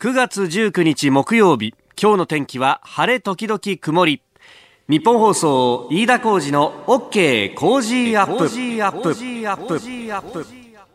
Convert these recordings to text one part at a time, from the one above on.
9月19日木曜日今日の天気は晴れ時々曇り。ニッポン放送飯田浩司の OK Cozy up。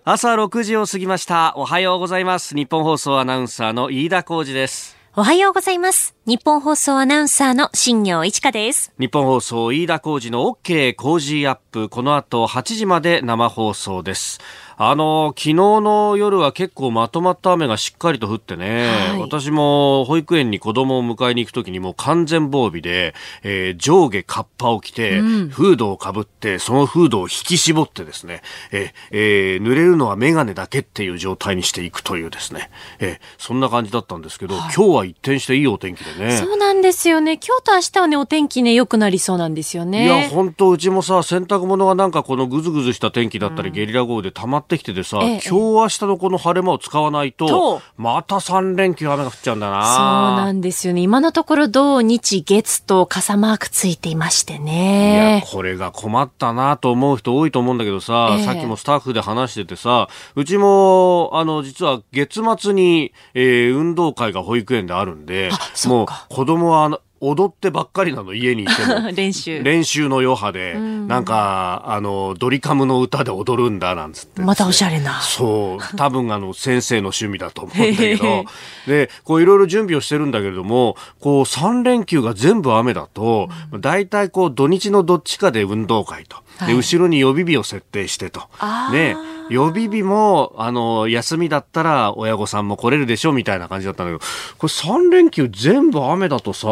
朝6時を過ぎました。おはようございます。ニッポン放送アナウンサーの飯田浩司です。おはようございます。ニッポン放送アナウンサーの新行市佳です。ニッポン放送飯田浩司の OK Cozy up。この後8時まで生放送ですあの、昨日の夜は結構まとまった雨がしっかりと降ってね、はい、私も保育園に子供を迎えに行くときにもう完全防備で、えー、上下カッパを着て、うん、フードをかぶって、そのフードを引き絞ってですね、えー、えー、濡れるのはメガネだけっていう状態にしていくというですね、えー、そんな感じだったんですけど、はい、今日は一転していいお天気でね。そうなんですよね。今日と明日はね、お天気ね、良くなりそうなんですよね。いや、本当うちもさ、洗濯物がなんかこのぐずぐずした天気だったり、うん、ゲリラ豪雨で溜まってきててさ、ええ、今日明日のこの晴れ間を使わないと、また3連休雨が降っちゃうんだな。そうなんですよね。今のところ土日月と傘マークついていましてね。いや、これが困ったなと思う人多いと思うんだけどさ、え、さっきもスタッフで話しててさ、うちも、あの、実は月末に、えー、運動会が保育園であるんで、もう子供は踊ってばっかりなの、家にいても。練習。練習の余波で、んなんか、あの、ドリカムの歌で踊るんだ、なんつって、またおしゃれな。そう。多分、あの、先生の趣味だと思うんだけど、で、こう、いろいろ準備をしてるんだけれども、こう、3連休が全部雨だと、大体こう、土日のどっちかで運動会と。で、後ろに予備日を設定してと。ね。予備日も、あの、休みだったら親御さんも来れるでしょみたいな感じだったんだけど、これ3連休全部雨だとさ、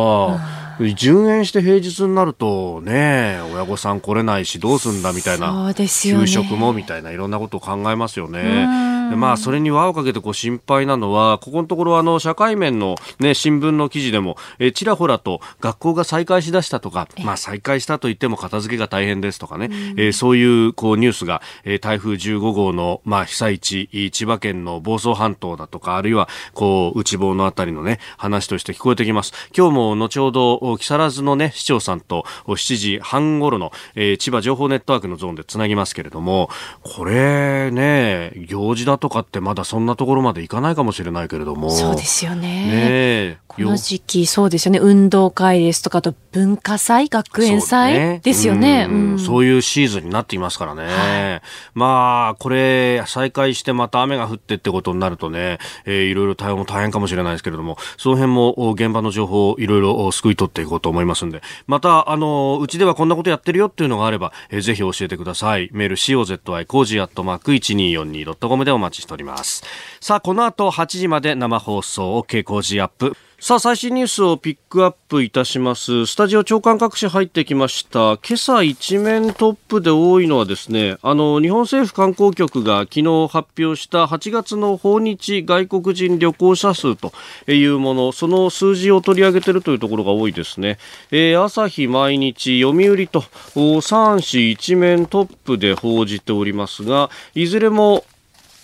順延して平日になるとね、親御さん来れないしどうすんだみたいな。そうですよ、ね、給食もみたいないろんなことを考えますよね。でまあ、それに輪をかけてこう心配なのは、ここのところあの、社会面のね、新聞の記事でも、えちらほらと学校が再開しだしたとか、まあ、再開したと言っても片付けが大変ですとかね、えー、そういうこうニュースが、えー、台風15号の、まあ、被災地、千葉県の房総半島だとか、あるいは、こう、内房のあたりのね、話として聞こえてきます。今日も後ほど、木更津のね、市長さんと7時半頃の、えー、千葉情報ネットワークのゾーンでつなぎますけれども、これね、行事だとかってまだそんなところまでいかないかもしれないけれども。そうですよね。ねこの時期、そうですよね。運動会ですとか、と文化祭、学園祭ですよね。そう、ねうん、そういうシーズンになっていますからね。はい、まあ、これ、再開してまた雨が降ってってことになるとね、えー、いろいろ対応も大変かもしれないですけれども、その辺も現場の情報をいろいろすくい取っていこうと思いますんで、また、あの、うちではこんなことやってるよっていうのがあれば、えー、ぜひ教えてください。メール COZY cozy アットマーク 1242.com でお待ちしております。さあ、この後8時まで生放送 OK 工事アップ。さあ、最新ニュースをピックアップいたします。スタジオ長官各紙入ってきました。今朝一面トップで多いのはですね、あの、日本政府観光局が昨日発表した8月の訪日外国人旅行者数というもの、その数字を取り上げているというところが多いですね。えー、朝日毎日、読売と3紙一面トップで報じておりますが、いずれも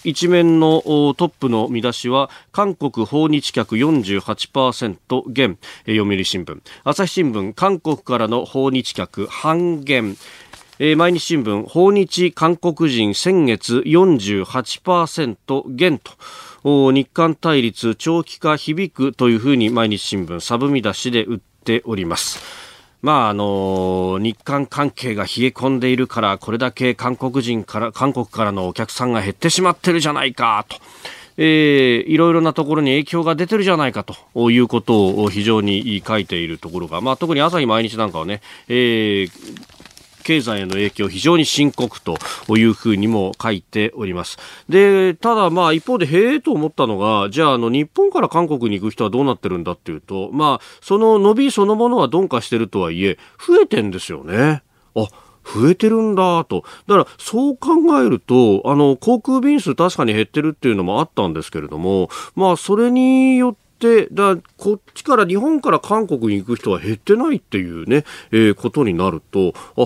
一面のトップの見出しは韓国訪日客48%減読売新聞。朝日新聞韓国からの訪日客半減。毎日新聞訪日韓国人先月48%減と。日韓対立長期化響くというふうに毎日新聞サブ見出しで売っております。まああの日韓関係が冷え込んでいるからこれだけ韓国人から韓国からのお客さんが減ってしまってるじゃないかと。えー、いろいろなところに影響が出てるじゃないかということを非常に書いているところが、まあ、特に朝日毎日なんかはね、えー、経済への影響非常に深刻というふうにも書いております。で、ただまあ一方でへえと思ったのが、じゃああの日本から韓国に行く人はどうなってるんだっていうと、まあその伸びそのものは鈍化してるとはいえ、増えてんですよね。あ、増えてるんだと。だから、そう考えると、あの、航空便数確かに減ってるっていうのもあったんですけれども、まあ、それによって、だこっちから日本から韓国に行く人は減ってないっていうね、えー、ことになると、あ、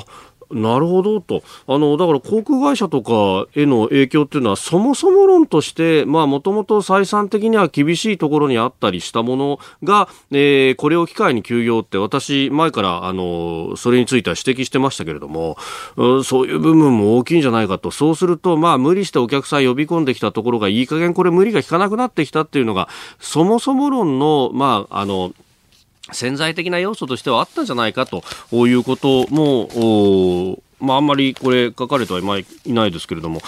なるほどと。あの、だから航空会社とかへの影響っていうのは、そもそも論として、まあ、もともと採算的には厳しいところにあったりしたものが、えー、これを機会に休業って、私、前から、あの、それについては指摘してましたけれども、うん、そういう部分も大きいんじゃないかと。そうすると、まあ、無理してお客さん呼び込んできたところが、いい加減これ無理が効かなくなってきたっていうのが、そもそも論の、まあ、あの、潜在的な要素としてはあったんじゃないかということも、まあ、あんまりこれ書かれてはいないですけれども、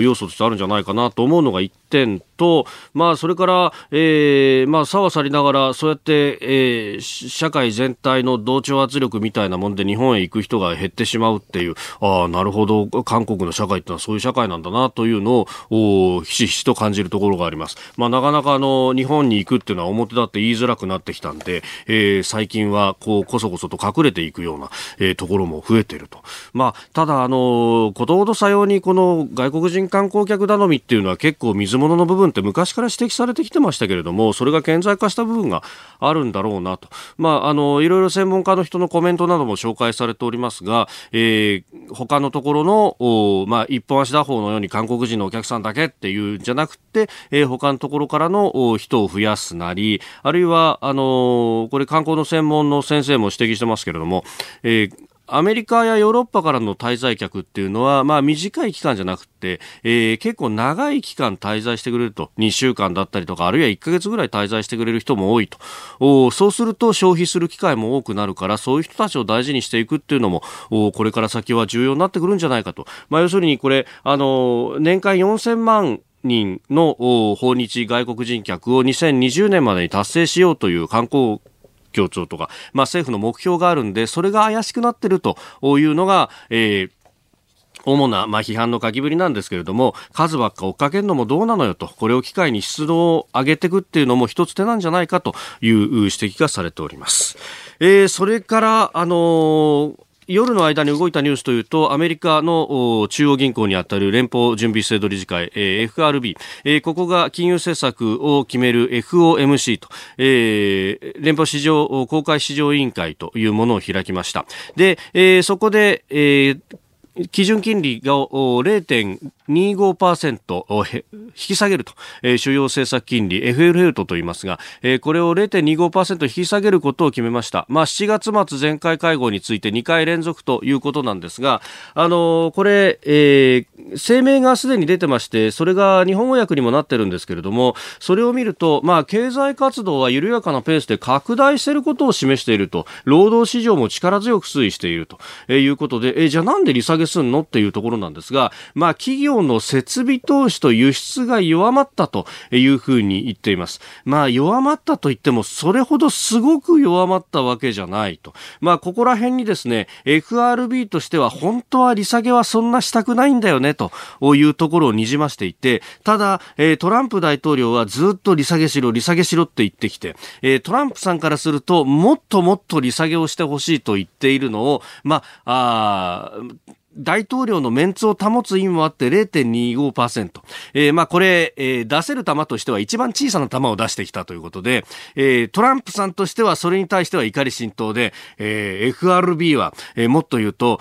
要素としてあるんじゃないかなと思うのが1点と、まあ、それから、えー、まあ、差は去りながら、そうやって、えー、社会全体の同調圧力みたいなもんで日本へ行く人が減ってしまうっていう、ああ、なるほど、韓国の社会ってのはそういう社会なんだなというのを、ひしひしと感じるところがあります。まあ、なかなかあの、日本に行くっていうのは表立って言いづらくなってきたんで、えー、最近は、こう、こそこそと隠れていくような、えー、ところも増えてると。まあ、ただ、あの、ことほどさようにこの外国人観光客頼みっていうのは結構水物の部分って昔から指摘されてきてましたけれども、それが顕在化した部分があるんだろうなと。まあ、あの、いろいろ専門家の人のコメントなども紹介されておりますが、えー、他のところの、まあ、一本足打法のように韓国人のお客さんだけっていうんじゃなくて、えー、他のところからの人を増やすなり、あるいは、あのこれ観光の専門の先生も指摘してますけれども、えーアメリカやヨーロッパからの滞在客っていうのは、まあ短い期間じゃなくて、えー、結構長い期間滞在してくれると、2週間だったりとか、あるいは1ヶ月ぐらい滞在してくれる人も多いと。おそうすると消費する機会も多くなるから、そういう人たちを大事にしていくっていうのも、おこれから先は重要になってくるんじゃないかと。まあ要するにこれ、あの、年間4000万人の訪日外国人客を2020年までに達成しようという観光協調とか、まあ、政府の目標があるんで、それが怪しくなってるというのが、えー主な、まあ、批判の書きぶりなんですけれども、数ばっか追っかけるのもどうなのよと、これを機会に出動を上げていくっていうのも一つ手なんじゃないかという指摘がされております。えー、それから、あのー夜の間に動いたニュースというと、アメリカの中央銀行にあたる連邦準備制度理事会、えー、FRB、えー、ここが金融政策を決める FOMC と、えー、連邦市場、公開市場委員会というものを開きました。で、えー、そこで、えー基準金利が0.25%引き下げると、えー、主要政策金利 FL と言いますが、えー、これを0.25%引き下げることを決めました。まあ、7月末前回会合について2回連続ということなんですが、あの、これ、えー、声明がすでに出てまして、それが日本語訳にもなってるんですけれども、それを見ると、まあ、経済活動は緩やかなペースで拡大していることを示していると、労働市場も力強く推移しているということで、えー、じゃあなんで利下げすんのっていうところなんですが、まあ、企業の設備投資と輸出が弱まったというふうに言っています。まあ、弱まったと言っても、それほどすごく弱まったわけじゃないと。まあ、ここら辺にですね、FRB としては本当は利下げはそんなしたくないんだよね、というところをにじましていて、ただ、トランプ大統領はずっと利下げしろ、利下げしろって言ってきて、トランプさんからすると、もっともっと利下げをしてほしいと言っているのを、まあ、あ大統領のメンツを保つ意味もあって0.25%。えー、まあこれ、えー、出せる球としては一番小さな球を出してきたということで、えー、トランプさんとしてはそれに対しては怒り心頭で、えー、FRB は、えー、もっと言うと、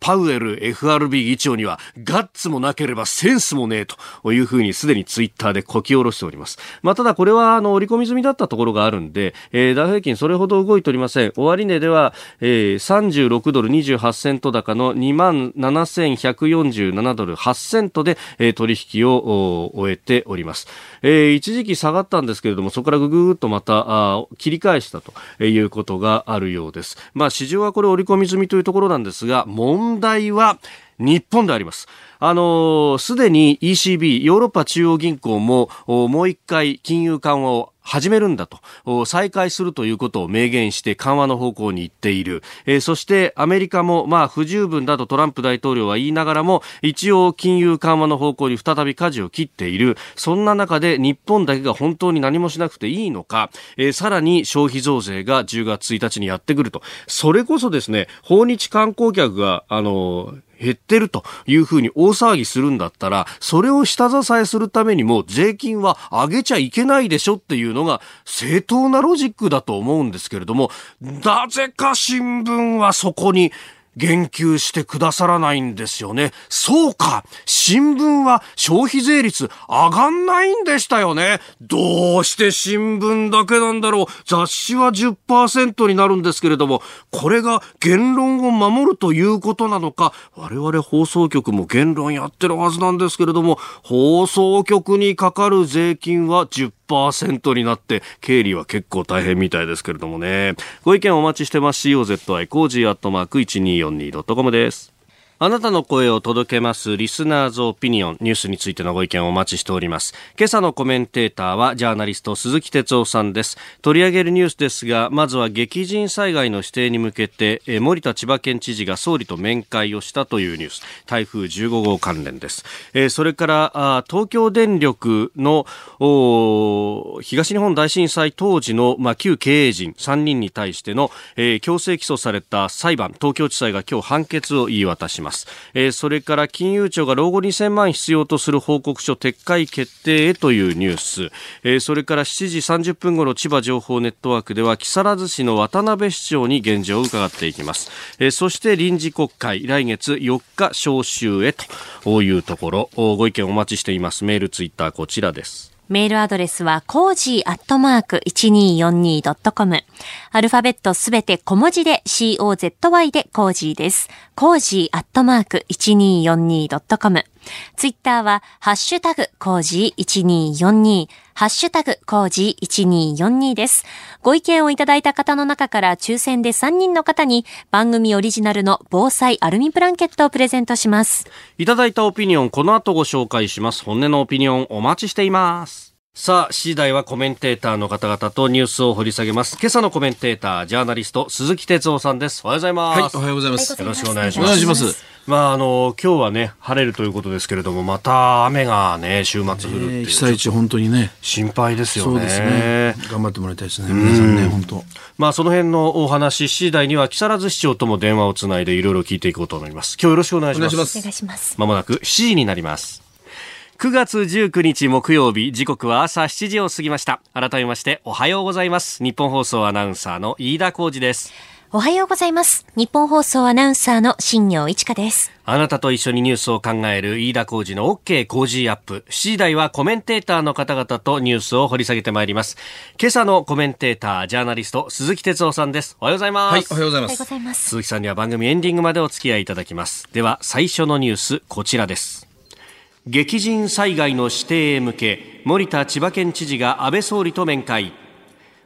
パウエル FRB 議長にはガッツもなければセンスもねえというふうにすでにツイッターでこき下ろしております。まあただこれはあの折り込み済みだったところがあるんで、えー、ダウ平均それほど動いておりません。終値では、えー、36ドル28セント高の2万7147ドル8セントで、えー、取引を終えております、えー、一時期下がったんですけれどもそこからぐぐっとまたあ切り返したということがあるようです。まあ市場はこれ織り込み済みというところなんですが問題は日本であります。あのす、でに ECB、ヨーロッパ中央銀行も、もう一回金融緩和を始めるんだと、再開するということを明言して緩和の方向に行っている。えー、そしてアメリカも、まあ不十分だとトランプ大統領は言いながらも、一応金融緩和の方向に再び舵を切っている。そんな中で日本だけが本当に何もしなくていいのか、えー、さらに消費増税が10月1日にやってくると。それこそですね、訪日観光客が、あの減ってるというふうに大騒ぎするんだったら、それを下支えするためにも税金は上げちゃいけないでしょっていうのが正当なロジックだと思うんですけれども、なぜか新聞はそこに言及してくださらないんですよね。そうか新聞は消費税率上がんないんでしたよね。どうして新聞だけなんだろう。雑誌は10%になるんですけれども、これが言論を守るということなのか、我々放送局も言論やってるはずなんですけれども、放送局にかかる税金は10% %になって、経理は結構大変みたいですけれどもね。ご意見お待ちしてます。COZY cozy アットマーク 1242.com です。あなたの声を届けますリスナーズオピニオンニュースについてのご意見をお待ちしております。今朝のコメンテーターはジャーナリスト鈴木哲夫さんです。取り上げるニュースですが、まずは激甚災害の指定に向けて、森田千葉県知事が総理と面会をしたというニュース。台風15号関連です。えそれから東京電力の東日本大震災当時の、ま、旧経営陣3人に対しての、えー、強制起訴された裁判、東京地裁が今日判決を言い渡します。ます、えー、それから金融庁が老後2000万必要とする報告書撤回決定へというニュース、えー、それから7時30分ごろ千葉情報ネットワークでは木更津市の渡辺市長に現状を伺っていきます、えー、そして臨時国会来月4日召集へというところ。ご意見お待ちしています。メールツイッターこちらです。メールアドレスは、 cozy アットマーク 1242.com。アルファベットすべて小文字で COZY で cozy です。 cozy アットマーク 1242.com。ツイッターは、ハッシュタグ、 cozy1242、ハッシュタグ、 cozy1242です。ご意見をいただいた方の中から抽選で3人の方に番組オリジナルの防災アルミブランケットをプレゼントします。いただいたオピニオン、この後ご紹介します。本音のオピニオンお待ちしています。さあ、次第はコメンテーターの方々とニュースを掘り下げます。今朝のコメンテーター、ジャーナリスト、鈴木哲夫さんです。おはようございます。はい、おはようございます。よろしくお願いします。お願いします。まあ、あの、今日はね、晴れるということですけれども、また雨がね、週末降るっていう。被災地、本当にね。心配ですよね。そうですね。頑張ってもらいたいですね。皆さんね、本当。まあ、その辺のお話、次第には、木更津市長とも電話をつないで、いろいろ聞いていこうと思います。今日よろしくお願いします。お願いします。まもなく7時になります。9月19日木曜日、時刻は朝7時を過ぎました。改めましておはようございます。日本放送アナウンサーの飯田浩二です。おはようございます。日本放送アナウンサーの新業一華です。あなたと一緒にニュースを考える飯田浩二の OK 工事アップ。7時台はコメンテーターの方々とニュースを掘り下げてまいります。今朝のコメンテーター、ジャーナリスト、鈴木哲夫さんです。おはようございます。はい、おはようございます。鈴木さんには番組エンディングまでお付き合いいただきます。では、最初のニュース、こちらです。激甚災害の指定へ向け森田千葉県知事が安倍総理と面会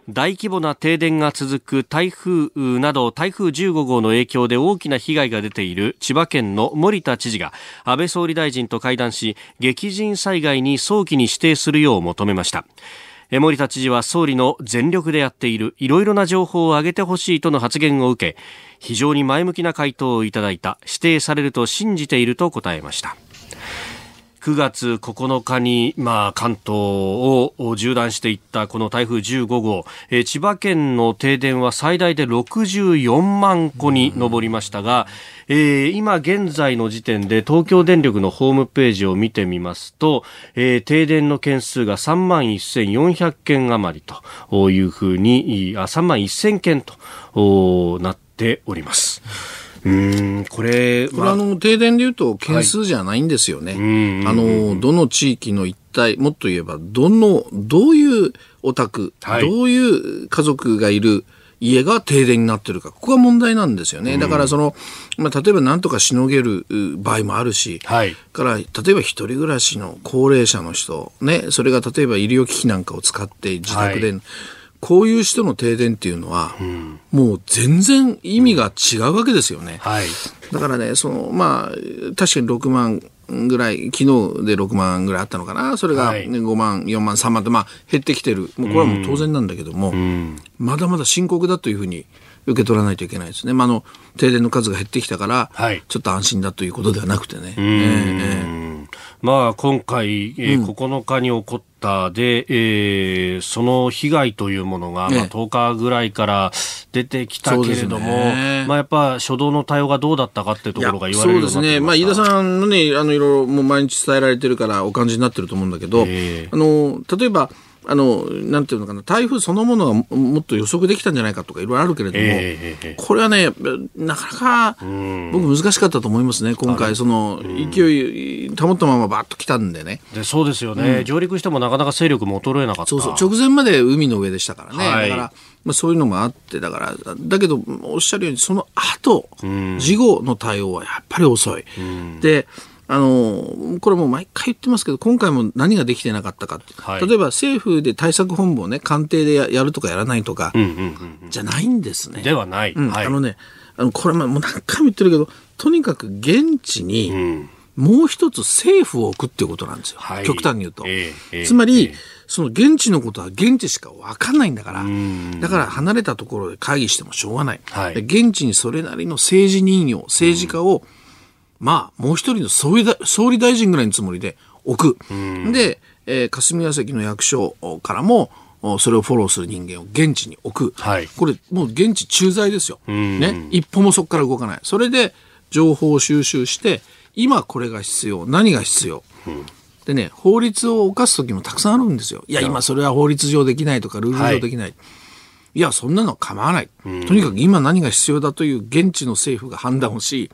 大規模な停電が続く台風など台風15号の影響で大きな被害が出ている千葉県の森田知事が安倍総理大臣と会談し激甚災害に早期に指定するよう求めました。森田知事は総理の全力でやっているいろいろな情報を上げてほしいとの発言を受け非常に前向きな回答をいただいた指定されると信じていると答えました。9月9日に、まあ、関東を縦断していったこの台風15号、えー、千葉県の停電は最大で64万戸に上りましたが、えー、今現在の時点で東京電力のホームページを見てみますと、えー、停電の件数が3万1400件余りというふうに、あ3万1000件となっております。うんこれこれあの停電でいうと件数じゃないんですよね、はい、あのどの地域の一体もっと言えばどのどういうお宅、はい、どういう家族がいる家が停電になってるか、ここが問題なんですよね。だからその、まあ、例えば何とかしのげる場合もあるし、はい、から例えば一人暮らしの高齢者の人、ね、それが例えば医療機器なんかを使って自宅で、はいこういう人の停電っていうのは、うん、もう全然意味が違うわけですよね。はい、だからね、その、まあ、確かに6万ぐらい、昨日で6万ぐらいあったのかな、それが5万、4万、3万と、まあ、減ってきてる。もうこれはもう当然なんだけども、うん、まだまだ深刻だというふうに受け取らないといけないですね。まあ、あの、停電の数が減ってきたから、はい、ちょっと安心だということではなくてね。えー、まあ、今回、えー、9日に起こった、で、えー、その被害というものが、まあ、10日ぐらいから出てきたけれども、ね、まあ、やっぱ初動の対応がどうだったかっていうところが言われるそうですね、まあ、飯田さんのね、あのいろいろもう毎日伝えられてるからお感じになってると思うんだけど、えー、あの例えば、あの、なんていうのかな、台風そのものがももっと予測できたんじゃないかとかいろいろあるけれども、ええこれはね、なかなか僕難しかったと思いますね、今回、その勢い保ったままバッと来たんでね。でそうですよね、上陸してもなかなか勢力も衰えなかった。そうそう、直前まで海の上でしたからね。はい。だから、まあ、そういうのもあって、だから、だけど、おっしゃるように、その後、事後の対応はやっぱり遅い。で、あの、これもう毎回言ってますけど、今回も何ができてなかったかはい例えば政府で対策本部をね、官邸でややるとかやらないとか、うんうんうんじゃないんですね。ではない。あのね、あの、これももう何回も言ってるけど、とにかく現地に、うんもう一つ政府を置くっていうことなんですよ。はい極端に言うと。ええええつまり、ええその現地のことは現地しか分かんないんだから、だから離れたところで会議してもしょうがない。はいで現地にそれなりの政治任用、政治家を、まあ、もう一人の総理だ総理大臣ぐらいのつもりで置く。で、えー霞が関の役所からも、おそれをフォローする人間を現地に置く。はいこれ、もう現地駐在ですよ。んね。一歩もそこから動かない。それで、情報を収集して、今これが必要、何が必要。でね、法律を犯す時もたくさんあるんですよ。いや、今それは法律上できないとか、ルール上できない。い、や、そんなの構わない。とにかく今何が必要だという現地の政府が判断をし、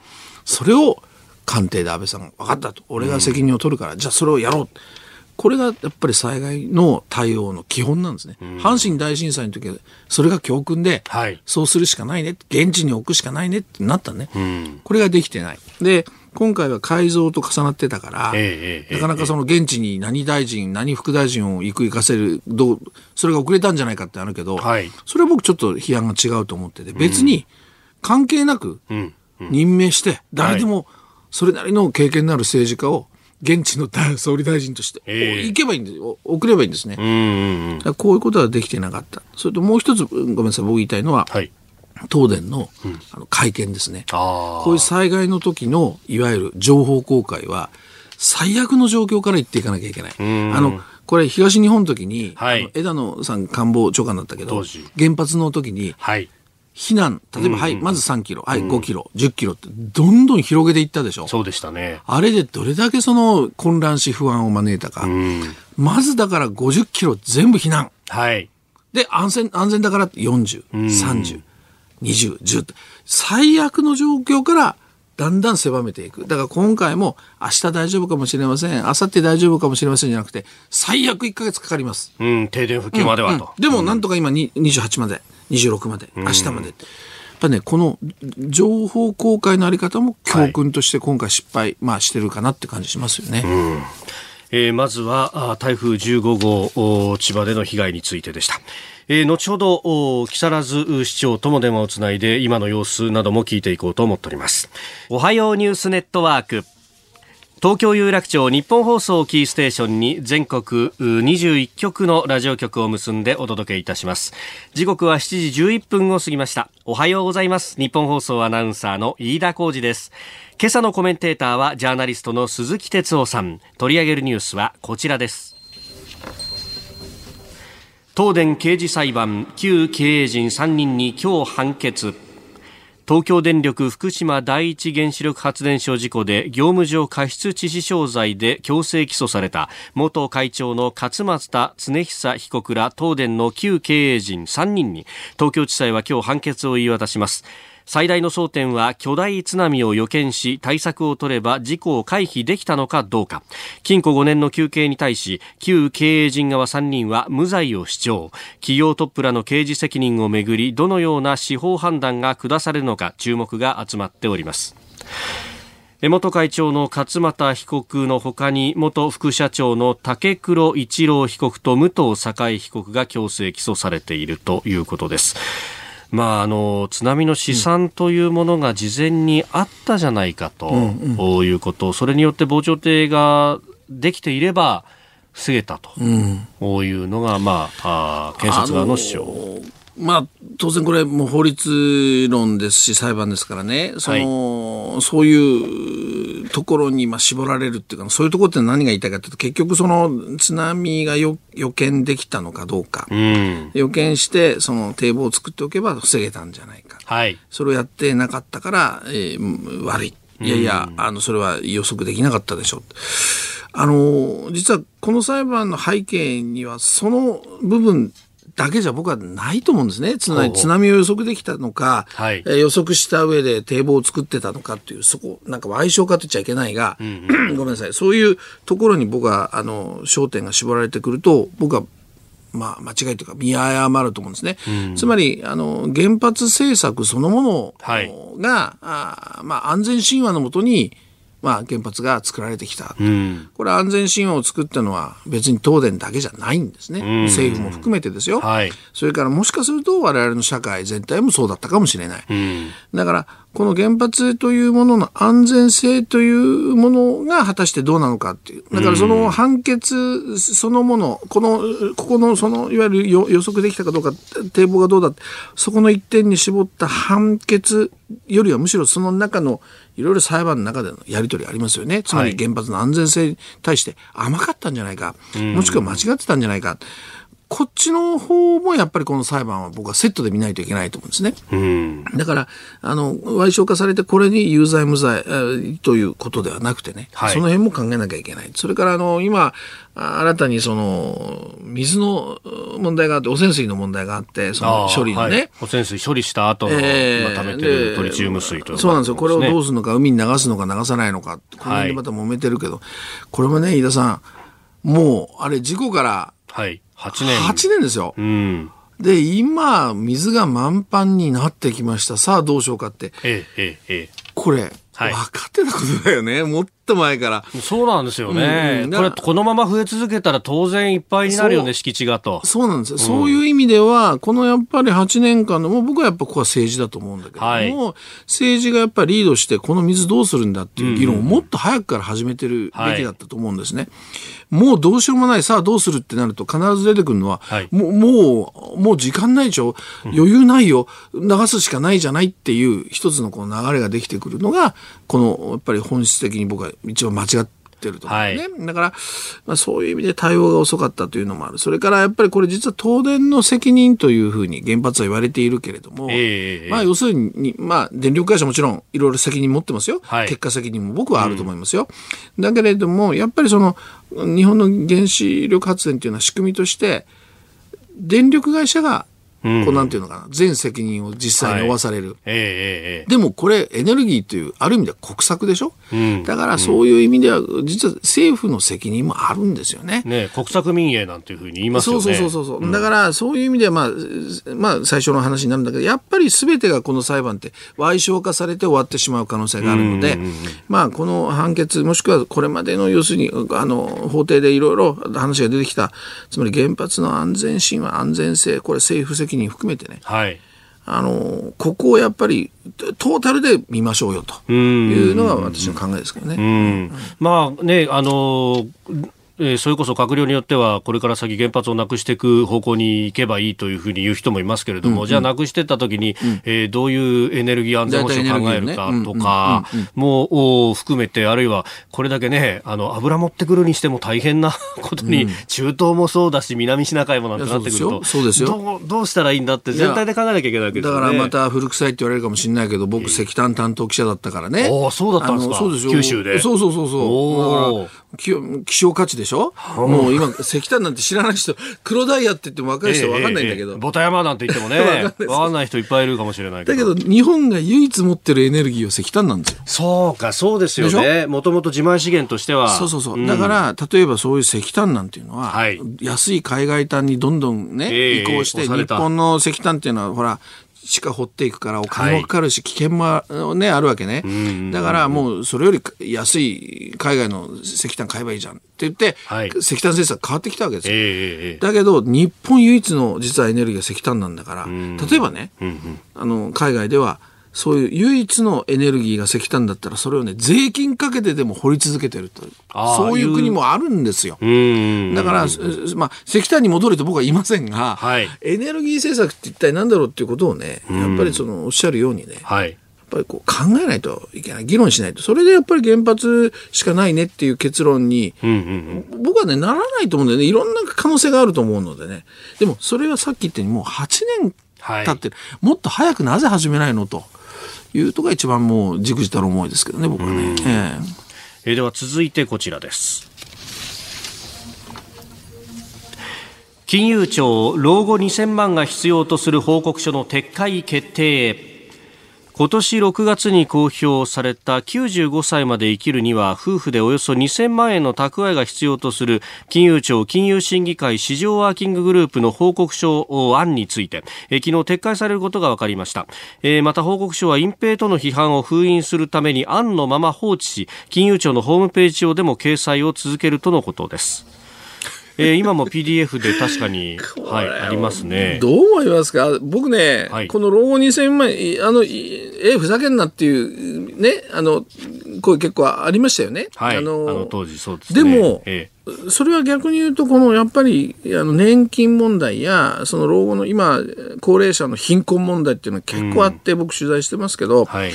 それを官邸で安倍さんが分かったと。俺が責任を取るから、じゃあそれをやろう。これがやっぱり災害の対応の基本なんですね。阪神大震災の時は、それが教訓で、はいそうするしかないね。現地に置くしかないねってなったね。んこれができてない。で、今回は改造と重なってたから、ええええなかなかその現地に何大臣、何副大臣を行く行かせる、どう、それが遅れたんじゃないかってあるけど、はいそれは僕ちょっと批判が違うと思ってて、別に関係なくうん。任命して、誰でもそれなりの経験のある政治家を現地の大 総理大臣として、ええ行けばいいんですよ。送ればいいんですね。うんうんこういうことはできてなかった。それともう一つ、うんごめんなさい、僕言いたいのは、はい。東電の,、あの会見ですね。こういう災害の時の、いわゆる情報公開は、最悪の状況から言っていかなきゃいけない。んあの、これ東日本の時に、はいあの枝野さん官房長官だったけど原発の時に、はい。避難、例えば、はい、まず3キロ、はい、5キロ、10キロって、どんどん広げていったでしょ。そうでしたね。あれでどれだけその混乱し不安を招いたか。うん。まずだから50キロ全部避難。はい。で、安全、安全だから40、30、20、10って最悪の状況からだんだん狭めていく。だから今回も明日大丈夫かもしれません、明後日大丈夫かもしれませんじゃなくて、最悪1ヶ月かかります。うん。停電復旧まではと。でもなんとか今に28まで、26まで、明日まで。やっぱね、この情報公開のあり方も教訓として今回失敗、まあしてるかなって感じしますよね。えーまずはあ台風15号お千葉での被害についてでした。えー後ほどお木更津市長とも電話をつないで今の様子なども聞いていこうと思っております。おはようニュースネットワーク。東京有楽町日本放送キーステーションに全国21局のラジオ局を結んでお届けいたします。時刻は7時11分を過ぎました。おはようございます。日本放送アナウンサーの飯田浩二です。今朝のコメンテーターはジャーナリストの鈴木哲夫さん。取り上げるニュースはこちらです。東電刑事裁判旧経営陣3人に今日判決。東京電力福島第一原子力発電所事故で業務上過失致死傷罪で強制起訴された元会長の勝松田恒久被告ら東電の旧経営陣3人に東京地裁は今日判決を言い渡します。最大の争点は巨大津波を予見し対策を取れば事故を回避できたのかどうか。禁錮5年の求刑に対し旧経営陣側3人は無罪を主張。企業トップらの刑事責任をめぐりどのような司法判断が下されるのか注目が集まっております。元会長の勝又被告のほかに元副社長の竹黒一郎被告と武藤栄被告が強制起訴されているということです。まあ、あの津波の試算というものが事前にあったじゃないかと、いうこと、それによって防潮堤ができていれば防げたと、いうのが、まあ、あ検察側の主張。まあ、当然これもう法律論ですし裁判ですからね、その、そういうところにまあ絞られるっていうか、そういうところって何が言いたいかというと、結局その津波がよ予見できたのかどうか、うん。予見してその堤防を作っておけば防げたんじゃないか。はい。それをやってなかったから、えー悪い。いやいや、あの、それは予測できなかったでしょう。あの、実はこの裁判の背景には、その部分だけじゃ僕はないと思うんですね。つまり津波を予測できたのか、はい、予測した上で堤防を作ってたのかっていう、そこ、なんか賠償化と言っちゃいけないが、うんうん、ごめんなさい。そういうところに僕は、あの、焦点が絞られてくると、僕はまあ、間違いというか見誤ると思うんですね。うん、つまりあの原発政策そのものが、はい、あまあ、安全神話のもとにまあ、原発が作られてきた、うん、これ安全神話を作ったのは別に東電だけじゃないんですね、うん、政府も含めてですよ、はい、それからもしかすると我々の社会全体もそうだったかもしれない、うん、だからこの原発というものの安全性というものが果たしてどうなのかっていう。だからその判決そのものこのここのそのいわゆる予測できたかどうか堤防がどうだそこの一点に絞った判決よりはむしろその中のいろいろ裁判の中でのやり取りありますよね。つまり原発の安全性に対して甘かったんじゃないか、もしくは間違ってたんじゃないか。こっちの方もやっぱりこの裁判は僕はセットで見ないといけないと思うんですね。うん、だから、あの、賠償化されてこれに有罪無罪、えー、ということではなくてね、はい、その辺も考えなきゃいけない。それから、あの、今、新たにその、水の問題があって、汚染水の問題があって、その処理のね。はい、汚染水処理した後の、えー、今溜めてるトリチウム水と、ね、そうなんですよ。これをどうするのか、海に流すのか流さないのか、この辺でまた揉めてるけど、はい、これもね、飯田さん、もう、あれ、事故から、はい。8年。8年ですよ。うん。で、今、水が満帆になってきました。さあ、どうしようかって。ええ、ええ、これ、はい、分かってたことだよね。もっと前から。そうなんですよね。うん、これ、このまま増え続けたら当然いっぱいになるよね、敷地がと。そうなんですよ、うん、そういう意味では、このやっぱり8年間の、もう僕はやっぱここは政治だと思うんだけども、はい、政治がやっぱりリードして、この水どうするんだっていう議論をもっと早くから始めてるべきだったと思うんですね。はいもうどうしようもない、さあどうするってなると必ず出てくるのは、はい、もう、もう、もう時間ないでしょ、余裕ないよ、流すしかないじゃないっていう一つのこの流れができてくるのが、このやっぱり本質的に僕は一番間違っててると思うね、はい、だから、まあ、そういう意味で対応が遅かったというのもある。それからやっぱりこれ実は東電の責任というふうに原発は言われているけれども、えー、まあ、要するに、まあ、電力会社もちろんいろいろ責任持ってますよ、はい、結果責任も僕はあると思いますよ、うん、だけれどもやっぱりその日本の原子力発電というのは仕組みとして電力会社がこうなんていうのかな、全責任を実際に負わされる。はい。えー、でもこれエネルギーという、ある意味では国策でしょ、うん、だからそういう意味では、実は政府の責任もあるんですよね。ね国策民営なんていうふうに言いますよね。そうそうそうそう。う。ん、だからそういう意味では、まあ、まあ最初の話になるんだけど、やっぱり全てがこの裁判って賠償化されて終わってしまう可能性があるので、まあこの判決、もしくはこれまでの要するに、あの、法廷でいろいろ話が出てきた、つまり原発の安全神話、安全性、これ政府責任含めてね、はい、あのここをやっぱりトータルで見ましょうよというのが私の考えですけどね。うん、まあねあのえー、それこそ閣僚によっては、これから先原発をなくしていく方向に行けばいいというふうに言う人もいますけれども、うんうん、じゃあなくしていったときに、うん、えー、どういうエネルギー安全保障を考えるかとかも含めて、あるいはこれだけね、あの、油持ってくるにしても大変なことに、うん、中東もそうだし、南シナ海もなんてなってくると、そうですよどうどうしたらいいんだって全体で考えなきゃいけないわけですよね。だからまた古臭いって言われるかもしれないけど、僕、石炭担当記者だったからね。ああ、そうだったんですか？そうですよ。九州で。そうそうそうそう。希少価値でしょ、もう今、石炭なんて知らない人、黒ダイヤって言っても若い人は分かんないんだけど。ボタ山なんて言ってもね、分かんない人いっぱいいるかもしれないけど。だけど、日本が唯一持ってるエネルギーは石炭なんですよ。そうか、そうですよね。もともと自慢資源としては。そうそうそう。うん、だから、例えばそういう石炭なんていうのは、はい、安い海外炭にどんどんね、移行して、日本の石炭っていうのは、ほら、地下掘っていくからお金もかかるし危険もね、あるわけね。だからもうそれより安い海外の石炭買えばいいじゃんって言って、はい、石炭政策変わってきたわけですよ。えー、だけど日本唯一の実はエネルギーが石炭なんだから、例えばね、あの海外ではそういう唯一のエネルギーが石炭だったら、それをね、税金かけてでも掘り続けてるという。そういう国もあるんですよ。だから、まあ、石炭に戻ると僕は言いませんが、はい、エネルギー政策って一体何だろうっていうことをね、やっぱりその、おっしゃるようにね、はい、やっぱりこう考えないといけない。議論しないと。それでやっぱり原発しかないねっていう結論に、僕はね、ならないと思うんだよね。いろんな可能性があると思うのでね。でも、それはさっき言ったようにもう8年経ってる。はい、もっと早くなぜ始めないのと。いうとが一番もう、じくじたる思いですけどね、僕はね。ええー、では続いてこちらです。金融庁老後2000万が必要とする報告書の撤回決定今年6月に公表された95歳まで生きるには夫婦でおよそ2000万円の蓄えが必要とする金融庁金融審議会市場ワーキンググループの報告書案について昨日撤回されることが分かりました。また報告書は隠蔽との批判を封印するために案のまま放置し金融庁のホームページ上でも掲載を続けるとのことです。えー、今も PDF で確かに、はい、ありますね。どう思いますか？僕ね、はい、この老後2000万円、あの、えふざけんなっていう、ね、あの、声結構ありましたよね。はい。あの、あの当時そうですね。でも、えー、それは逆に言うと、このやっぱりあの年金問題や、その老後の今、高齢者の貧困問題っていうのは結構あって、僕取材してますけど、はい、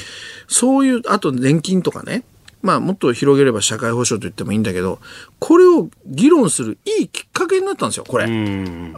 そういう、あと年金とかね、まあもっと広げれば社会保障と言ってもいいんだけど、これを議論するいいきっかけになったんですよ、これ。あ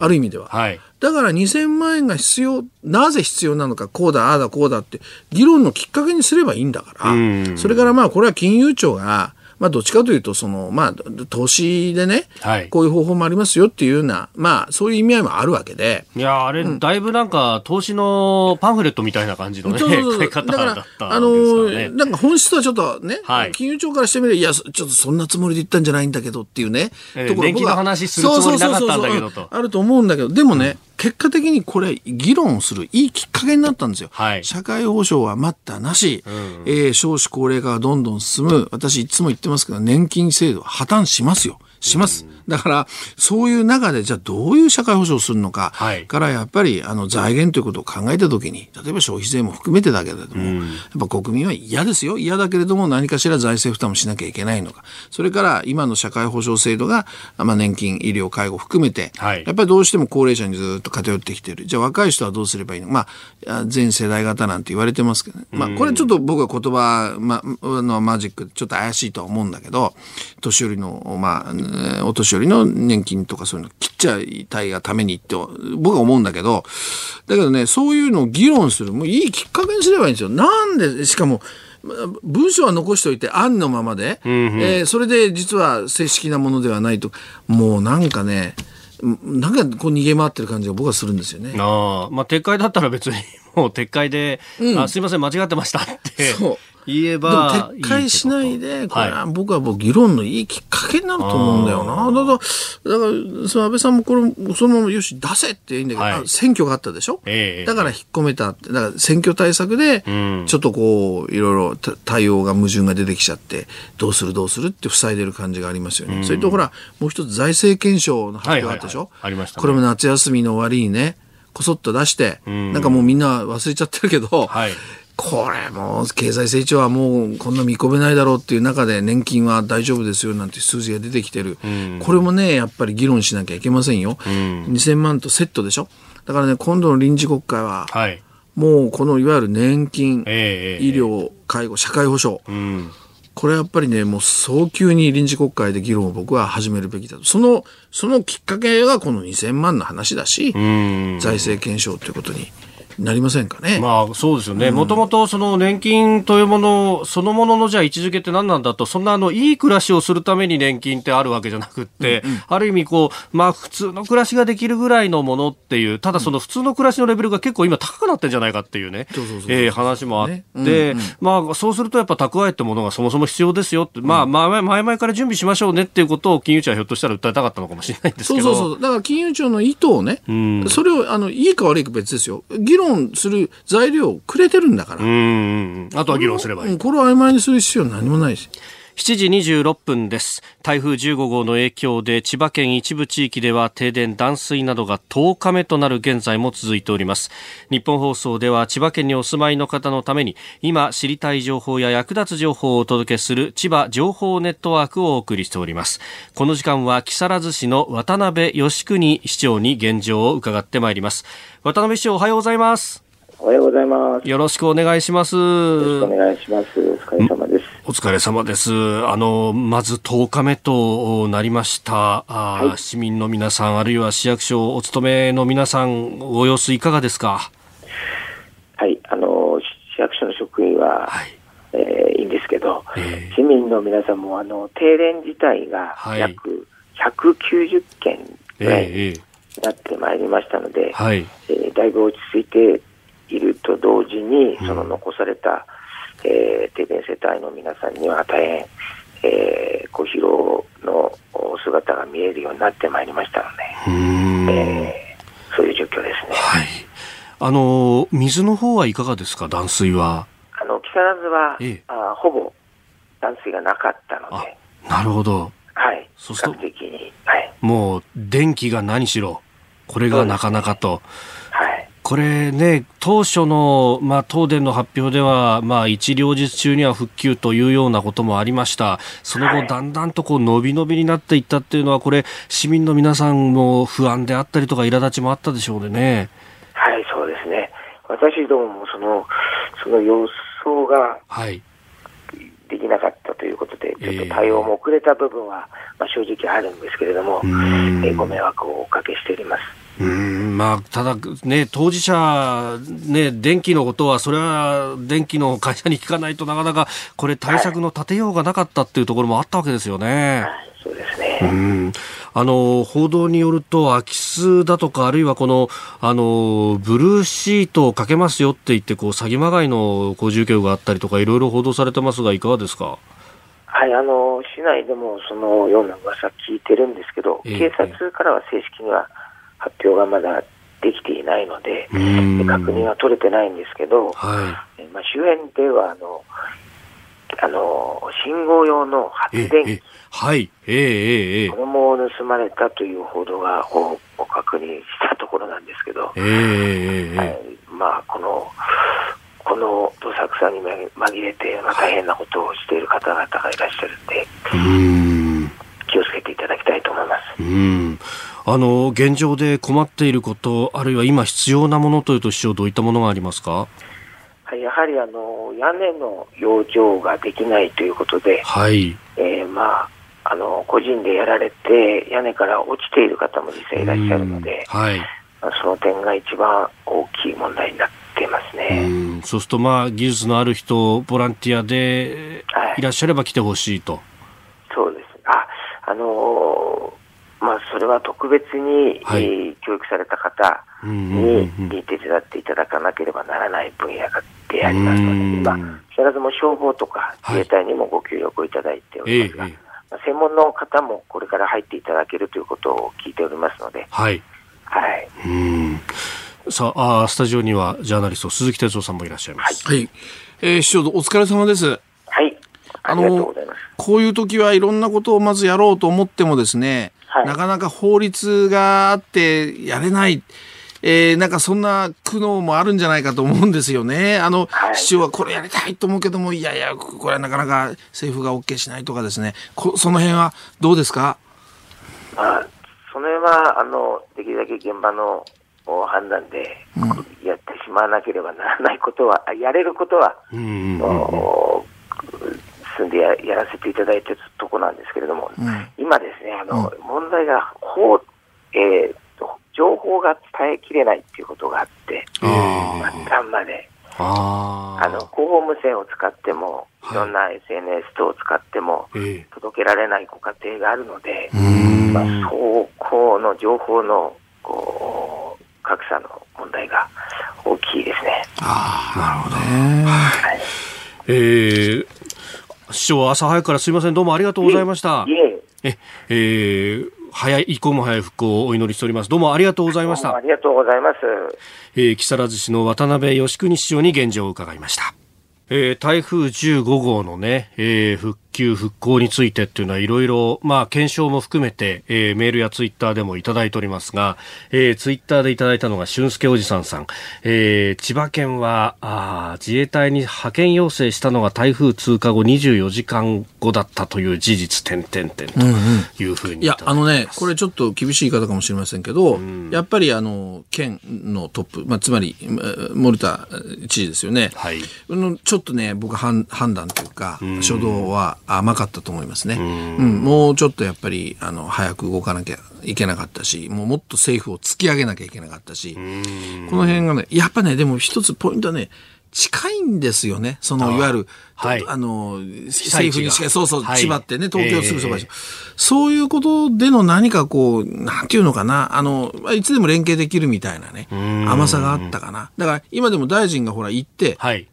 る意味では。はい、だから2000万円が必要、なぜ必要なのか、こうだ、ああだ、こうだって、議論のきっかけにすればいいんだから、それからまあこれは金融庁が、まあ、どっちかというと、その、まあ、投資でね、はい、こういう方法もありますよっていうような、まあ、そういう意味合いもあるわけで。いや、あれ、うん、だいぶなんか、投資のパンフレットみたいな感じのね、そうそうそう。買い方だった、ね、あのー、なんか本質はちょっとね、はい、金融庁からしてみれば、いや、ちょっとそんなつもりで言ったんじゃないんだけどっていうね、えー、ところ年金の話するつもりなかったんだけどと。あると思うんだけど、でもね、うん結果的にこれ、議論するいいきっかけになったんですよ。はい、社会保障は待ったなし、うん、えー、少子高齢化がどんどん進む。私いつも言ってますけど、年金制度は破綻しますよ。します。だから、そういう中で、じゃあどういう社会保障をするのか、はい、からやっぱり、あの、財源ということを考えたときに、例えば消費税も含めてだけれども、うん、やっぱ国民は嫌ですよ。嫌だけれども、何かしら財政負担もしなきゃいけないのか。それから、今の社会保障制度が、まあ、年金、医療、介護含めて、はい、やっぱりどうしても高齢者にずっと偏ってきてる。じゃあ若い人はどうすればいいの？まあ、全世代型なんて言われてますけどね。まあ、これちょっと僕は言葉、ま、のマジック、ちょっと怪しいとは思うんだけど、年寄りの、まあ、お年寄りの年金とかそういうの切っちゃいたいがためにって僕は思うんだけど、だけどね、そういうのを議論する、もういいきっかけにすればいいんですよ。なんで、しかも、文章は残しておいて案のままで、うんうん、えー、それで実は正式なものではないと、もうなんかね、なんかこう逃げ回ってる感じが僕はするんですよね。ああ、まあ撤回だったら別にもう撤回で、うん、あすいません間違ってましたって言えば撤回しないで、これは僕はもう議論のいいきっかけになると思うんだよな。だから、だからその安倍さんもこれ、そのままよし、出せっていいんだけど、はい、選挙があったでしょ、えー、だから引っ込めたって、だから選挙対策で、ちょっとこう、いろいろ対応が矛盾が出てきちゃって、どうするどうするって塞いでる感じがありますよね。それとほら、もう一つ財政検証の発表があったでしょ、はいはいはい、ありました、ね、これも夏休みの終わりにね、こそっと出して、なんかもうみんな忘れちゃってるけど、はいこれもう経済成長はもうこんな見込めないだろうっていう中で年金は大丈夫ですよなんて数字が出てきてる、うん、これもねやっぱり議論しなきゃいけませんよ、うん、2000万とセットでしょ？だからね今度の臨時国会は、はい、もうこのいわゆる年金、えー、医療介護社会保障、うん。これやっぱりね、もう早急に臨時国会で議論を僕は始めるべきだと。その、そのきっかけがこの2000万の話だし、財政検証ということになりませんかね。まあそうですよね。もともとその年金というものそのもののじゃあ位置づけって何なんだと、そんなあのいい暮らしをするために年金ってあるわけじゃなくって、うんうん、ある意味こう、まあ普通の暮らしができるぐらいのものっていう、ただその普通の暮らしのレベルが結構今高くなってんじゃないかっていうね、え話もあって、うんうん、まあそうするとやっぱ蓄えってものがそもそも必要ですよって、まあ前々から準備しましょうねっていうことを金融庁はひょっとしたら訴えたかったのかもしれないんですけど。そうそうそう。だから金融庁の意図をね、うん、それをあのいいか悪いか別ですよ。議論する材料をくれてるんだから。うんあとは議論すればいい。これを曖昧にする必要は何もないし。7時26分です。台風15号の影響で千葉県一部地域では停電、断水などが10日目となる現在も続いております。日本放送では千葉県にお住まいの方のために今知りたい情報や役立つ情報をお届けする千葉情報ネットワークをお送りしております。この時間は木更津市の渡辺義国市長に現状を伺ってまいります。渡辺市長おはようございます。おはようございます。よろしくお願いします。よろしくお願いします。お疲れ様です。お疲れ様です。あの、まず10日目となりました。あはい、市民の皆さん、あるいは市役所お勤めの皆さん、ご様子いかがですか？はい、あの、市役所の職くには、はい、えー、いいんですけど、えー、市民の皆さんもあの停電自体が約190件ぐらいになってまいりましたので、はい、えー、だいぶ落ち着いていると同時に、その残された、うん、えー、停電世帯の皆さんには大変、えー、ご疲労の姿が見えるようになってまいりましたので、えー、そういう状況ですね。はい。あの、水の方はいかがですか、断水は。あの、木更津は、ええ、あほぼ断水がなかったので。なるほど。はい。そうすると、はい。もう、電気が何しろ、これがなかなかと。これね、当初の、まあ、東電の発表では、まあ、一両日中には復旧というようなこともありました。その後、だんだんとこう、伸び伸びになっていったっていうのは、これ、市民の皆さんも不安であったりとか、苛立ちもあったでしょうね。はい、そうですね。私どもも、その、その予想が、はい。できなかったということで、ちょっと対応も遅れた部分は、まあ、正直あるんですけれども、えー、ご迷惑をおかけしております。うんまあ、ただ、ね、当事者、ね、電気のことは、それは電気の会社に聞かないとなかなか、これ対策の立てようがなかったっていうところもあったわけですよね。はい、そうですね。うん。あの、報道によると、空き巣だとか、あるいはこの、あの、ブルーシートをかけますよって言って、こう、詐欺まがいの、こう、住居があったりとか、いろいろ報道されてますが、いかがですか？はい、あの、市内でもそのような噂聞いてるんですけど、えー、警察からは正式には、発表がまだできていないので、確認は取れてないんですけど、はい、まあ、周辺ではあのあの信号用の発電機、はい、えー、えー、これも盗まれたという報道がを確認したところなんですけど、えー、はい、まあ、このこのどさくさに紛れて、まあ、大変なことをしている方々がいらっしゃるんで、ん。気をつけていただきたいと思います。うんあの現状で困っていること、あるいは今必要なものというと、市長、どういったものがありますか？はい、やはりあの屋根の養生ができないということで、はい、えー、まああの個人でやられて屋根から落ちている方も実際いらっしゃるので、はい、その点が一番大きい問題になっていますね。そうするとまあ技術のある人ボランティアでいらっしゃれば来てほしいと。そうです。あ、あのーまあ、それは特別に、はい、えー、教育された方に手伝っていただかなければならない分野でありますので、今、木更津も消防とか自衛隊にもご協力をいただいておりますが、はい、まあ、専門の方もこれから入っていただけるということを聞いておりますので、はい。はい。うんさああ、スタジオにはジャーナリスト、鈴木哲夫さんもいらっしゃいます。はい。えー、市長、お疲れ様です。はい。ありがとうございます。こういう時はいろんなことをまずやろうと思ってもですね、はい、なかなか法律があってやれない。えー、なんかそんな苦悩もあるんじゃないかと思うんですよね。あの、はい、市長はこれやりたいと思うけども、いやいや、これはなかなか政府が OK しないとかですね。こその辺はどうですか？まあ、その辺は、あの、できるだけ現場の判断でやってしまわなければならないことは、やれることは、うんうんうんでややらせていただいているところなんですけれども、うん、今ですね、あの、うん、問題が法、えーと、情報が伝えきれないっていうことがあって、末端まで。あの広報無線を使っても、い。ろんな SNS 等を使っても、届けられないご家庭があるので、まあ、走行の情報のこう格差の問題が大きいですね。ああ、なるほど。ね。はい、えー、市長、朝早くからすみません、どうもありがとうございました。え、えー、早い、一刻も早い復興をお祈りしております。どうもありがとうございました。ありがとうございます。えー、木更津市の渡辺義邦市長に現状を伺いました。えー、台風15号のね、えー、復旧復興についてっていうのはいろいろ、まあ、検証も含めて、えー、メールやツイッターでもいただいておりますが、えー、ツイッターでいただいたのが俊介おじさんさん、えー、千葉県はあ自衛隊に派遣要請したのが台風通過後24時間後だったという事実点々点というふうに、いやあのねこれちょっと厳しい言い方かもしれませんけど、うん、やっぱりあの県のトップ、まあ、つまり森田知事ですよね、はい、ちょっとね僕判判断というか、初動は甘かったと思いますね。うん、もうちょっとやっぱり、あの、早く動かなきゃいけなかったし、もうもっと政府を突き上げなきゃいけなかったし、この辺がね、やっぱね、でも一つポイントはね、近いんですよね。その、いわゆる、はい、あの、政府にしか、そうそう、はい、縛ってね、東京すぐそばに、えー、そういうことでの何かこう、なんていうのかな、あの、いつでも連携できるみたいなね、甘さがあったかな。だから今でも大臣がほら行って、はい、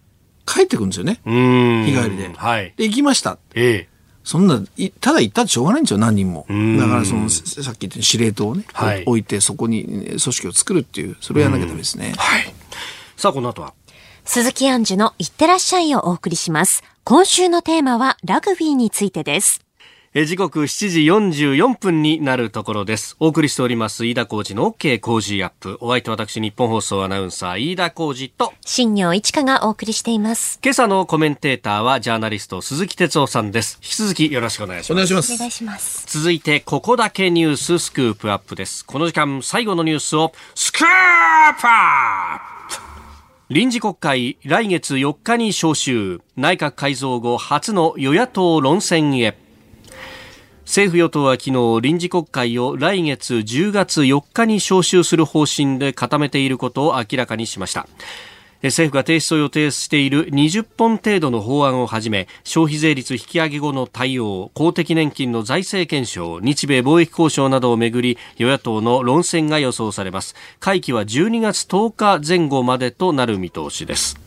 帰ってくるんですよね。日帰りで。はい、で、行きました。えーそんな、ただ行ったってしょうがないんですよ、何人も。だからその、さっき言った司令塔をね、はい、置いてそこに組織を作るっていう、それをやらなきゃダメですね。はい。さあ、この後は？鈴木杏樹のいってらっしゃいをお送りします。今週のテーマはラグビーについてです。え時刻7時44分になるところです。お送りしております、飯田浩二の OK 工事アップ。お相手私、日本放送アナウンサー、飯田浩二と、新業一華がお送りしています。今朝のコメンテーターは、ジャーナリスト、鈴木哲夫さんです。引き続きよろしくお願いします。お願いします。お願いします。続いて、ここだけニューススクープアップです。この時間、最後のニュースを、スクープアップ臨時国会来月4日に召集内閣改造後初の与野党論戦へ政府与党は昨日臨時国会を来月10月4日に召集する方針で固めていることを明らかにしました。政府が提出を予定している20本程度の法案をはじめ消費税率引き上げ後の対応公的年金の財政検証日米貿易交渉などをめぐり与野党の論戦が予想されます。会期は12月10日前後までとなる見通しです。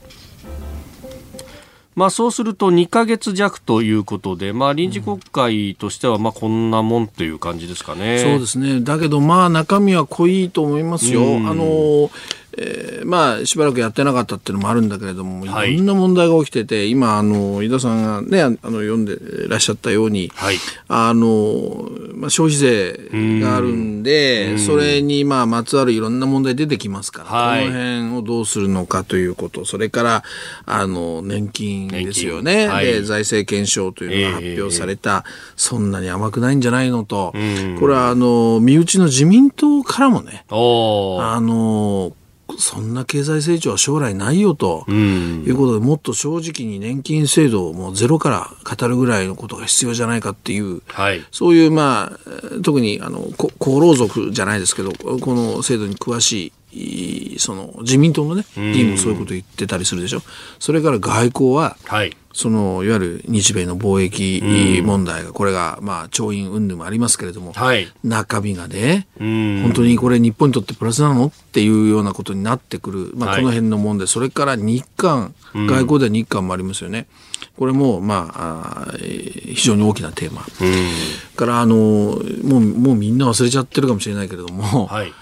まあ、そうすると2か月弱ということで、まあ、臨時国会としてはまあこんなもんという感じですかね。そうですね。だけど、まあ、中身は濃いと思いますよ。あの、えー、まあ、しばらくやってなかったっていうのもあるんだけれども、はい、いろんな問題が起きてて、今、あの、井田さんがね、あの、読んでらっしゃったように、はい、あの、まあ、消費税があるんで、ん。それに、まあ、まつわるいろんな問題出てきますから、はい、この辺をどうするのかということ、それから、あの、年金ですよね。はい、で、財政検証というのが発表された、えー、そんなに甘くないんじゃないのと、これは、あの、身内の自民党からもね、あの、そんな経済成長は将来ないよと、いうことで、もっと正直に年金制度をもうゼロから語るぐらいのことが必要じゃないかっていう、はい、そういう、まあ、特にあの厚労族じゃないですけど、この制度に詳しい、その自民党のね、議員もそういうこと言ってたりするでしょ。それから外交は、はい。そのいわゆる日米の貿易問題が、これが、まあ、調印云々もありますけれども、はい、中身がね、本当にこれ、日本にとってプラスなのっていうようなことになってくる、まあ、この辺の問題、それから日韓、外交では日韓もありますよね。これも、まあ、非常に大きなテーマ。からあのもうもうみんな忘れちゃってるかもしれないけれども、はい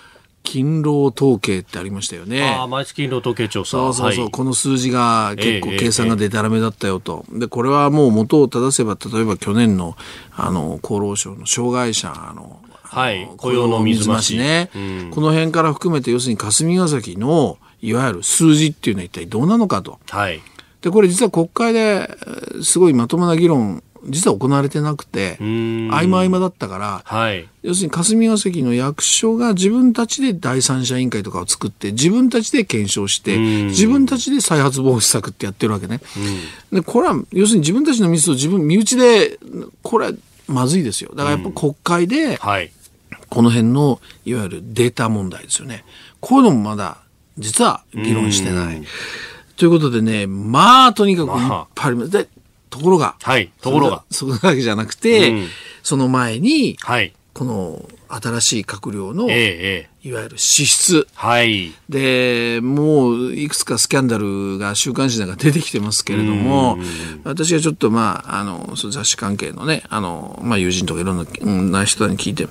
勤労統計ってありましたよね。あ毎月勤労統計調査。そうそうそう、はい、この数字が結構計算がでたらめだったよと。で、これはもう元を正せば、例えば去年の、あの、厚労省の障害者の、はい、雇用の水増しね、うん、この辺から含めて、要するに霞が関の、いわゆる数字っていうのは一体どうなのかと。はい。で、これ実は国会ですごいまともな議論実は行われてなくて、合間合間だったから、はい、要するに霞が関の役所が自分たちで第三者委員会とかを作って、自分たちで検証して、自分たちで再発防止策ってやってるわけね。で、これは、要するに自分たちのミスを自分、身内で、これはまずいですよ。だからやっぱ国会で、この辺の、いわゆるデータ問題ですよね。こういうのもまだ、実は議論してない。ということでね、まあ、とにかくいっぱいあります。でところが、はい、ところが。そこだけじゃなくて、うん、その前に、はい、この新しい閣僚の、ええ、いわゆる資質。はい。で、もういくつかスキャンダルが週刊誌なんか出てきてますけれども、私はちょっとまあ、あの、雑誌関係のね、あの、まあ友人とかいろんな人に聞いて、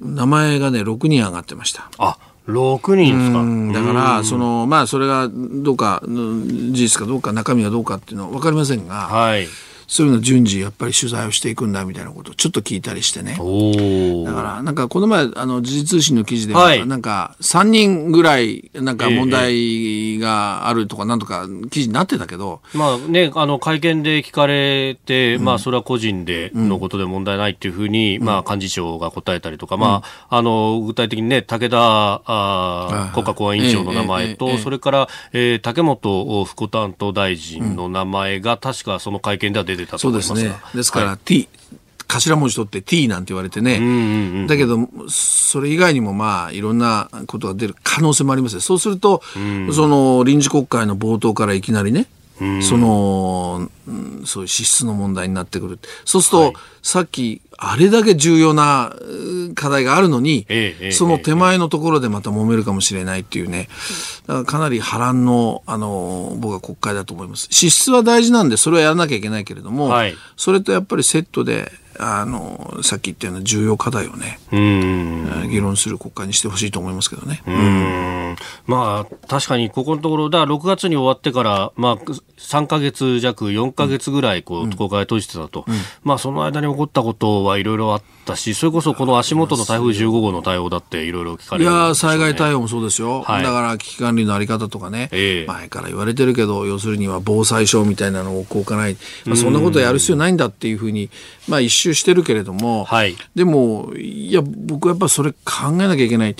名前がね、6人上がってました。あ、6人ですか？だから、その、まあ、それがどうか、事実かどうか、中身がどうかっていうのは分かりませんが、はい。そういうの順次やっぱり取材をしていくんだみたいなことをちょっと聞いたりしてね。だからなんかこの前あの時事通信の記事では、なんか3人ぐらいなんか問題があるとかなんとか記事になってたけど。ええ、まあね、あの会見で聞かれて、うん、まあそれは個人でのことで問題ないっていうふうに、うん、まあ幹事長が答えたりとか、うん、まああの具体的にね、武田あ国家公安委員長の名前と、それから、えー、竹本副担当大臣の名前が確かその会見では出てたと思いますそうですね。ですから、はい、T、頭文字取って T なんて言われてね。だけど、それ以外にもまあ、いろんなことが出る可能性もありますそうすると、その臨時国会の冒頭からいきなりね、その、そういう支出の問題になってくる。そうすると、はい、さっき、あれだけ重要な課題があるのに、ええ、その手前のところでまた揉めるかもしれないっていうね、だからかなり波乱の、あの、僕は国会だと思います。支出は大事なんで、それはやらなきゃいけないけれども、はい、それとやっぱりセットで、あの、さっき言ったような重要課題をね、議論する国会にしてほしいと思いますけどね。うんまあ、確かにここのところ、だから6月に終わってから、まあ、3か月弱、4か月ぐらい、こう、国会閉じてたと。まあ、その間に起こったことはいろいろあったし、それこそこの足元の台風15号の対応だっていろいろ聞かれる、ね、いや災害対応もそうですよ。はい、だから危機管理のあり方とかね、えー、前から言われてるけど、要するには防災省みたいなのを置かない。まあ、そんなことやる必要ないんだっていうふうに、まあ、一周してるけれども、はい、でも、いや、僕はやっぱそれ考えなきゃいけない。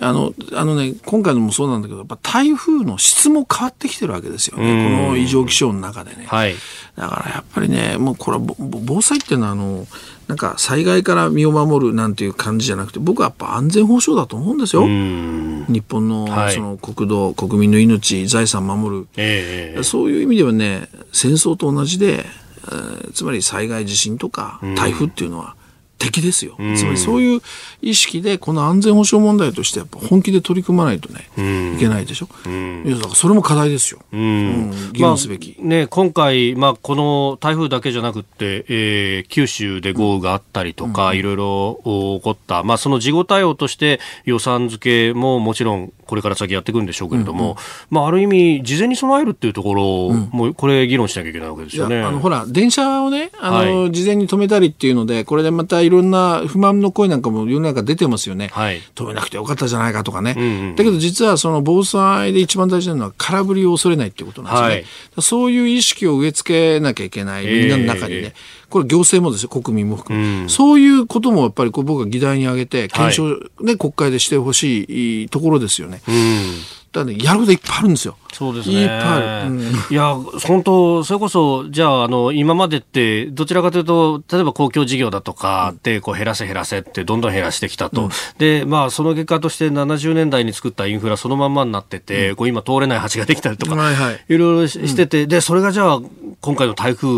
あの、あのね、今回のもそうなんだけど、やっぱ台風の質も変わってきてるわけですよね。この異常気象の中でね。はい、だからやっぱりね、もうこれは防災っていうのは、あの、なんか災害から身を守るなんていう感じじゃなくて、僕はやっぱ安全保障だと思うんですよ。日本のその国土、はい、国民の命、財産守る、えー、そういう意味ではね、戦争と同じで、つまり災害地震とか台風っていうのは、敵ですよ、つまりそういう意識でこの安全保障問題としてやっぱ本気で取り組まないとね、いけないでしょ、うだからそれも課題ですよ、うん。議論すべき、まあ、ね、今回、まあ、この台風だけじゃなくて、えー、九州で豪雨があったりとか、いろいろ起こった、まあ、その事後対応として予算付けももちろんこれから先やっていくんでしょうけれども、まあ、ある意味、事前に備えるっていうところも、これ、議論しなきゃいけないわけですよね。あのほら、電車をね、あの、はい、事前に止めたりっていうので、これでまたいろんな不満の声なんかも世の中出てますよね。はい、止めなくてよかったじゃないかとかね。うんうん、だけど実はその防災で一番大事なのは空振りを恐れないっていうことなんですね。はい、そういう意識を植え付けなきゃいけない、みんなの中にね。えーこれ行政もですよ、国民も含め、うん、そういうこともやっぱりこう僕は議題に挙げて、検証ね、はい、国会でしてほしいところですよね。うんだね、やることいっぱいあるんですよ。そうですね。いっぱいある。うん、いや、本当、それこそ、じゃあ、あの、今までって、どちらかというと、例えば公共事業だとかで、こう、減らせ減らせって、どんどん減らしてきたと。うん、で、まあ、その結果として70年代に作ったインフラそのまんまになってて、うん、こう、今通れない橋ができたりとか、はいはい、いろいろしてて、で、それがじゃあ、今回の台風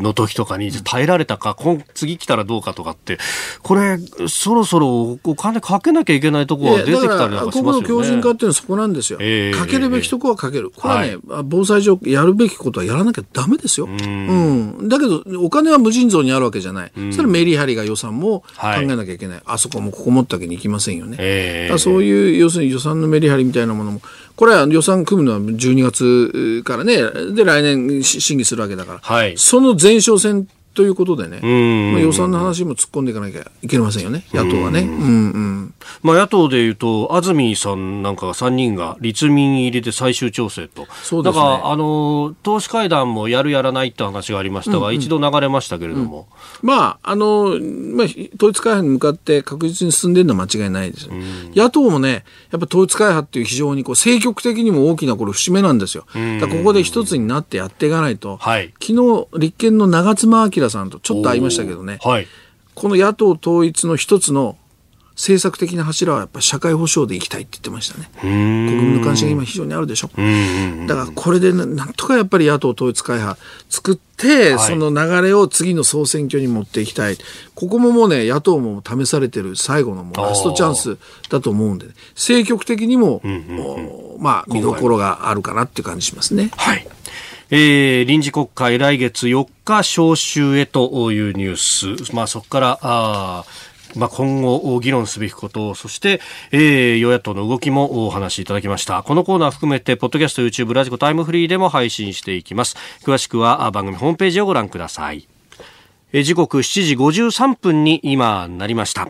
の時とかに耐えられたか、今次来たらどうかとかって、これ、そろそろお金かけなきゃいけないところが出てきたりなんかしますよね。ここの強靭化っていうのはそこなんですよ。えー、かけるべきとこはかける。これはね、はい、防災上やるべきことはやらなきゃだめですよ。うん,、だけど、お金は無尽蔵にあるわけじゃない。それメリハリが予算も考えなきゃいけない。はい、あそこもここもったわけにいきませんよね。えー、そういう、要するに予算のメリハリみたいなものも、これは予算組むのは12月からね、で来年審議するわけだから、はい、その前哨戦ということでね、まあ、予算の話も突っ込んでいかなきゃいけませんよね、野党はね。うんうん。まあ、野党でいうと、安住さんなんかが3人が立民入れて最終調整と、そうですね、だからあの党首会談もやる、やらないって話がありましたが、うんうん、一度流れましたけれども、うん、まああのまあ、統一会派に向かって確実に進んでるのは間違いないです、うん、野党もね、やっぱ統一会派っていう非常にこう政局的にも大きなこれ節目なんですよ。だここで一つになってやっていかないと、はい、昨日立憲の長妻昭さんとちょっと会いましたけどね、はい、この野党統一の一つの政策的な柱はやっぱ社会保障でいきたいって言ってましたね。国民の関心が今非常にあるでしょ。だからこれでなんとかやっぱり野党統一会派作って、はい、その流れを次の総選挙に持っていきたい。ここももうね、野党も試されてる最後のもうラストチャンスだと思うんで、ね、政局的にも、まあ見どころがあるかなっていう感じしますね。はい。えー、臨時国会来月4日召集へというニュース、まあ、そこからあまあ、今後議論すべきことそして、えー、与野党の動きもお話しいただきました。このコーナー含めてポッドキャスト YouTube ラジコタイムフリーでも配信していきます。詳しくは番組ホームページをご覧ください。時刻7時53分に今なりました。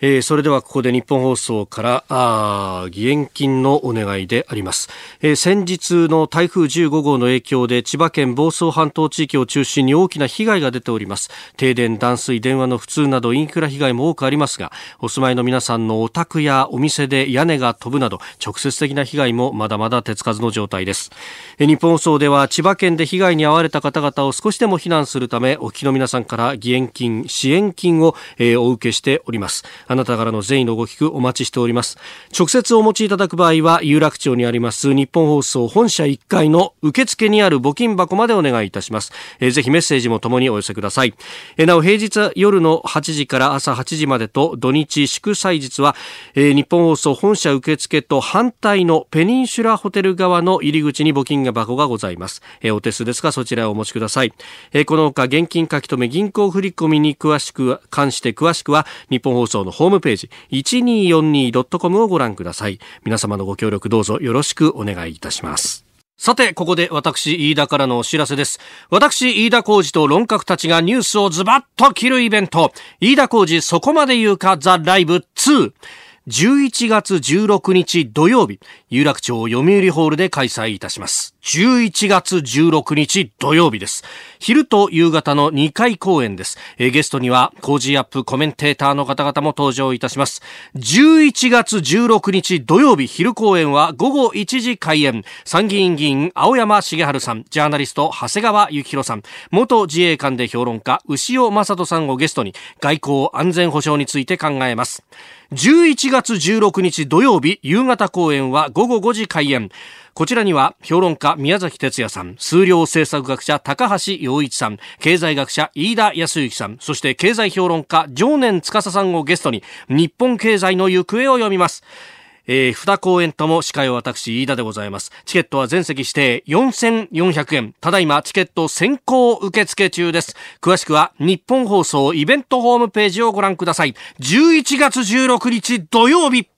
えー、それではここで日本放送からあ義援金のお願いであります、えー、先日の台風15号の影響で千葉県房総半島地域を中心に大きな被害が出ております。停電断水電話の不通などインフラ被害も多くありますがお住まいの皆さんのお宅やお店で屋根が飛ぶなど直接的な被害もまだまだ手つかずの状態です、えー、日本放送では千葉県で被害に遭われた方々を少しでも避難するためお聞きの皆さんから義援金支援金を、えー、お受けしております。あなたからの善意のご寄付お待ちしております。直接お持ちいただく場合は有楽町にあります日本放送本社1階の受付にある募金箱までお願いいたします、えー、ぜひメッセージもともにお寄せください、えー、なお平日夜の8時から朝8時までと土日祝祭日は、えー、日本放送本社受付と反対のペニンシュラホテル側の入り口に募金箱がございます、えー、お手数ですがそちらをお持ちください、えー、この他現金書き留め銀行振込に詳しく関して詳しくは日本放送のホームページ 1242.com をご覧ください皆様のご協力どうぞよろしくお願いいたしますさて、ここで私、飯田からのお知らせです。私、飯田浩二と論客たちがニュースをズバッと切るイベント、飯田浩二そこまで言うか？ザ・ライブ2。11月16日土曜日、有楽町読売ホールで開催いたします。11月16日土曜日です。昼と夕方の2回公演です。えゲストには、 Cozy up コメンテーターの方々も登場いたします。11月16日土曜日昼公演は午後1時開演。参議院議員青山繁晴さん、ジャーナリスト長谷川幸洋さん、元自衛官で評論家潮匡人さんをゲストに外交安全保障について考えます。11月16日土曜日夕方公演は午後5時開演。こちらには評論家宮崎哲也さん、数量政策学者高橋洋一さん、経済学者飯田康之さん、そして経済評論家常年司さんをゲストに日本経済の行方を読みます。えー、二公演とも司会は私、飯田でございます。チケットは全席指定4400円。ただいまチケット先行受付中です。詳しくは日本放送イベントホームページをご覧ください。11月16日土曜日。